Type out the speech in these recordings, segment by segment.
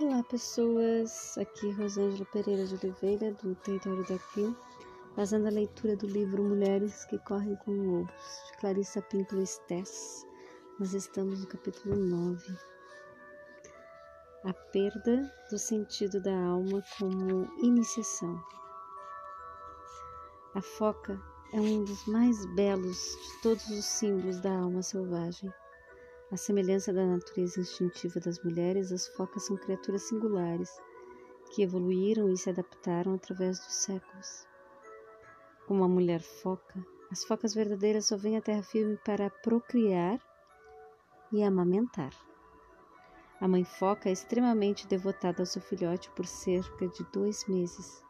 Olá pessoas, aqui Rosângela Pereira de Oliveira do Território da Pio, fazendo a leitura do livro Mulheres que Correm com Lobos, de Clarissa Pinto Estés. Nós estamos no capítulo 9. A perda do sentido da alma como iniciação. A foca é um dos mais belos de todos os símbolos da alma selvagem. A semelhança da natureza instintiva das mulheres, as focas são criaturas singulares que evoluíram e se adaptaram através dos séculos. Como a mulher foca, as focas verdadeiras só vêm à terra firme para procriar e amamentar. A mãe foca é extremamente devotada ao seu filhote por cerca de dois meses,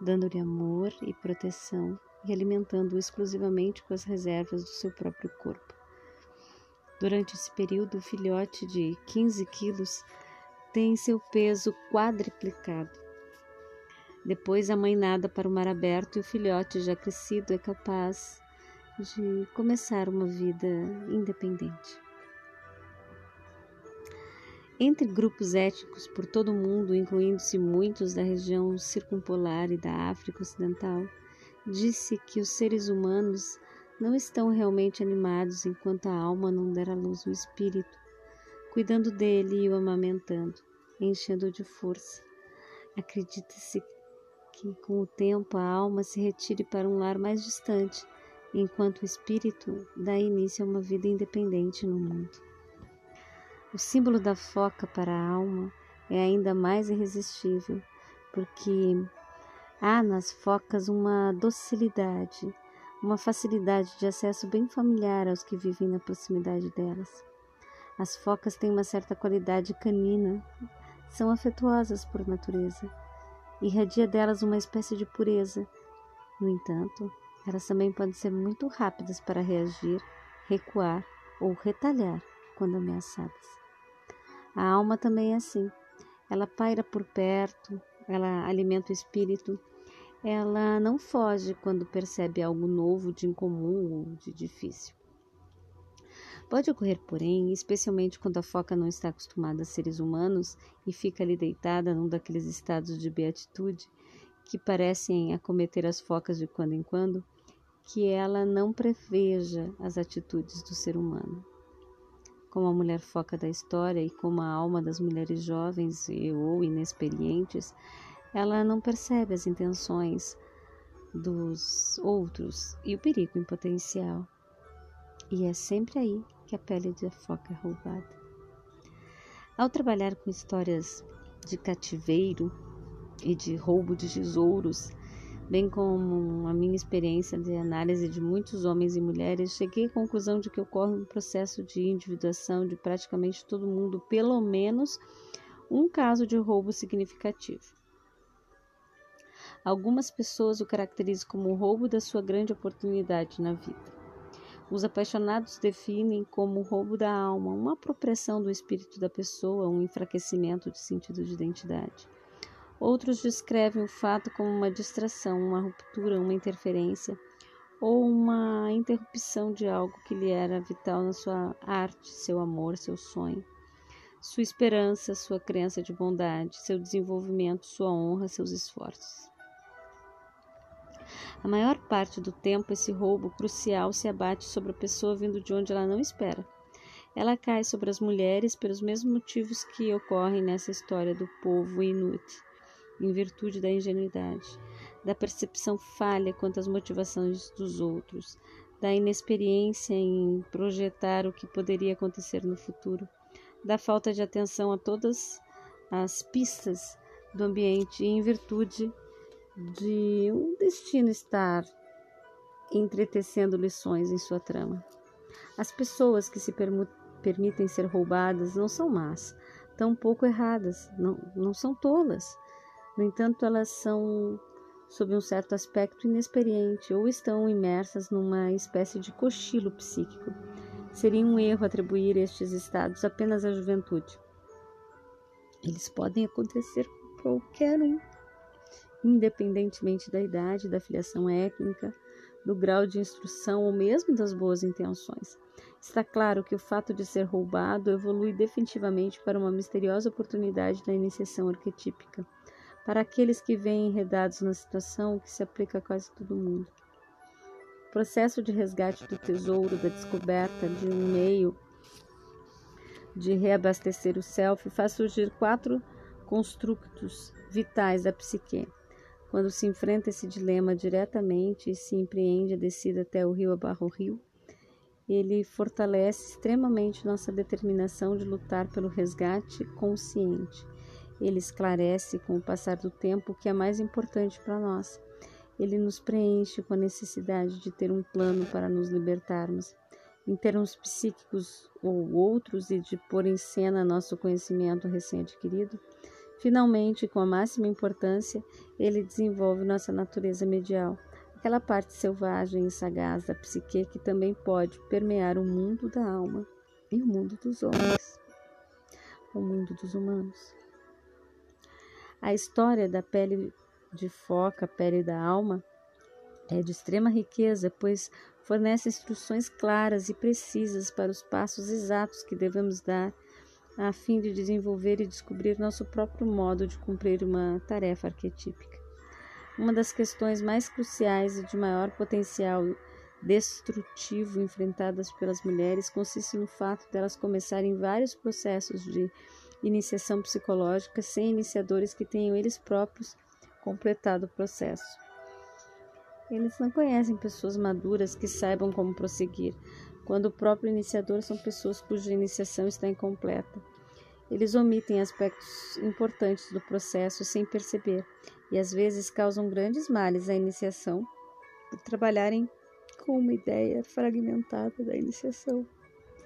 dando-lhe amor e proteção e alimentando-o exclusivamente com as reservas do seu próprio corpo. Durante esse período, o filhote de 15 quilos tem seu peso quadriplicado. Depois, a mãe nada para o mar aberto e o filhote, já crescido, é capaz de começar uma vida independente. Entre grupos étnicos por todo o mundo, incluindo-se muitos da região circumpolar e da África Ocidental, disse que os seres humanos não estão realmente animados enquanto a alma não der à luz o espírito, cuidando dele e o amamentando, enchendo-o de força. Acredita-se que com o tempo a alma se retire para um lar mais distante, enquanto o espírito dá início a uma vida independente no mundo. O símbolo da foca para a alma é ainda mais irresistível, porque há nas focas uma docilidade uma facilidade de acesso bem familiar aos que vivem na proximidade delas. As focas têm uma certa qualidade canina, são afetuosas por natureza, irradia delas uma espécie de pureza. No entanto, elas também podem ser muito rápidas para reagir, recuar ou retalhar quando ameaçadas. A alma também é assim. Ela paira por perto, ela alimenta o espírito, ela não foge quando percebe algo novo, de incomum ou de difícil. Pode ocorrer, porém, especialmente quando a foca não está acostumada a seres humanos e fica ali deitada num daqueles estados de beatitude que parecem acometer as focas de quando em quando, que ela não preveja as atitudes do ser humano. Como a mulher foca da história e como a alma das mulheres jovens e ou inexperientes, ela não percebe as intenções dos outros e o perigo em potencial. E é sempre aí que a pele de foca é roubada. Ao trabalhar com histórias de cativeiro e de roubo de tesouros, bem como a minha experiência de análise de muitos homens e mulheres, cheguei à conclusão de que ocorre um processo de individuação de praticamente todo mundo, pelo menos um caso de roubo significativo. Algumas pessoas o caracterizam como o roubo da sua grande oportunidade na vida. Os apaixonados definem como o roubo da alma, uma apropriação do espírito da pessoa, um enfraquecimento de sentido de identidade. Outros descrevem o fato como uma distração, uma ruptura, uma interferência ou uma interrupção de algo que lhe era vital na sua arte, seu amor, seu sonho, sua esperança, sua crença de bondade, seu desenvolvimento, sua honra, seus esforços. A maior parte do tempo, esse roubo crucial se abate sobre a pessoa vindo de onde ela não espera. Ela cai sobre as mulheres pelos mesmos motivos que ocorrem nessa história do povo Inuit, em virtude da ingenuidade, da percepção falha quanto às motivações dos outros, da inexperiência em projetar o que poderia acontecer no futuro, da falta de atenção a todas as pistas do ambiente e em virtude de um destino estar entretecendo lições em sua trama. As pessoas que se permitem ser roubadas não são más, tampouco erradas, não, não são tolas. No entanto, elas são, sob um certo aspecto, inexperiente ou estão imersas numa espécie de cochilo psíquico. Seria um erro atribuir estes estados apenas à juventude. Eles podem acontecer com qualquer um independentemente da idade, da filiação étnica, do grau de instrução ou mesmo das boas intenções. Está claro que o fato de ser roubado evolui definitivamente para uma misteriosa oportunidade da iniciação arquetípica, para aqueles que vêm enredados na situação que se aplica a quase todo mundo. O processo de resgate do tesouro, da descoberta de um meio de reabastecer o self faz surgir quatro construtos vitais da psique. Quando se enfrenta esse dilema diretamente e se empreende a descida até o rio abarro rio, ele fortalece extremamente nossa determinação de lutar pelo resgate consciente. Ele esclarece com o passar do tempo o que é mais importante para nós. Ele nos preenche com a necessidade de ter um plano para nos libertarmos em termos psíquicos ou outros e de pôr em cena nosso conhecimento recém-adquirido, finalmente, com a máxima importância, ele desenvolve nossa natureza medial, aquela parte selvagem e sagaz da psique que também pode permear o mundo da alma e o mundo dos homens, o mundo dos humanos. A história da pele de foca, pele da alma, é de extrema riqueza, pois fornece instruções claras e precisas para os passos exatos que devemos dar a fim de desenvolver e descobrir nosso próprio modo de cumprir uma tarefa arquetípica. Uma das questões mais cruciais e de maior potencial destrutivo enfrentadas pelas mulheres consiste no fato delas começarem vários processos de iniciação psicológica sem iniciadores que tenham eles próprios completado o processo. Eles não conhecem pessoas maduras que saibam como prosseguir, quando o próprio iniciador são pessoas cuja iniciação está incompleta. Eles omitem aspectos importantes do processo sem perceber e às vezes causam grandes males à iniciação por trabalharem com uma ideia fragmentada da iniciação,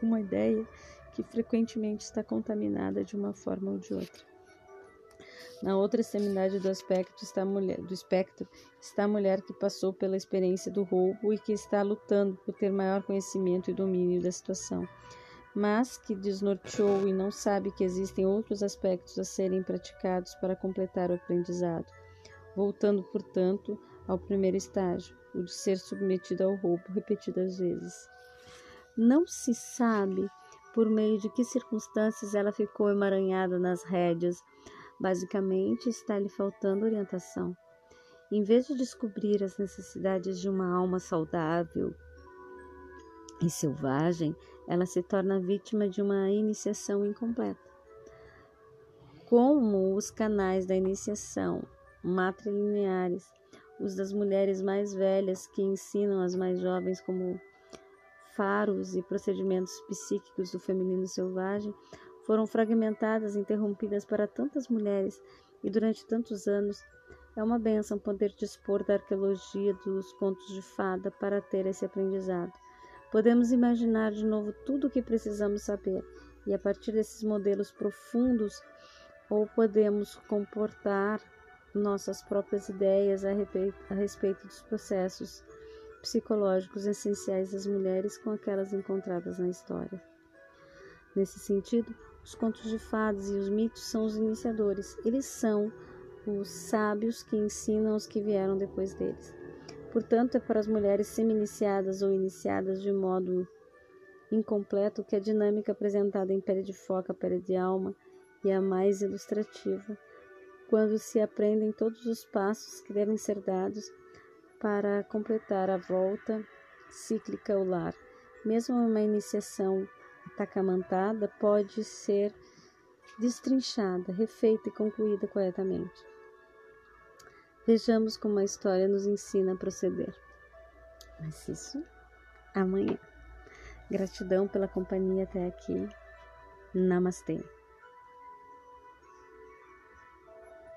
uma ideia que frequentemente está contaminada de uma forma ou de outra. Na outra extremidade do aspecto está mulher, do espectro está a mulher que passou pela experiência do roubo e que está lutando por ter maior conhecimento e domínio da situação, mas que desnorteou e não sabe que existem outros aspectos a serem praticados para completar o aprendizado, voltando, portanto, ao primeiro estágio, o de ser submetido ao roubo repetidas vezes. Não se sabe por meio de que circunstâncias ela ficou emaranhada nas rédeas Basicamente, está lhe faltando orientação. Em vez de descobrir as necessidades de uma alma saudável e selvagem, ela se torna vítima de uma iniciação incompleta. Como os canais da iniciação matrilineares, os das mulheres mais velhas que ensinam as mais jovens como faros e procedimentos psíquicos do feminino selvagem, foram fragmentadas interrompidas para tantas mulheres e durante tantos anos. É uma benção poder dispor da arqueologia dos contos de fada para ter esse aprendizado. Podemos imaginar de novo tudo o que precisamos saber e a partir desses modelos profundos ou podemos comportar nossas próprias ideias a a respeito dos processos psicológicos essenciais das mulheres com aquelas encontradas na história. Nesse sentido, os contos de fadas e os mitos são os iniciadores. Eles são os sábios que ensinam os que vieram depois deles. Portanto, é para as mulheres semi-iniciadas ou iniciadas de modo incompleto que a dinâmica apresentada em Pele de Foca, Pele de Alma e a mais ilustrativa, quando se aprendem todos os passos que devem ser dados para completar a volta cíclica ao lar. Mesmo uma iniciação tacamantada pode ser destrinchada, refeita e concluída corretamente. Vejamos como a história nos ensina a proceder. Mas isso amanhã. Gratidão pela companhia até aqui. Namastê.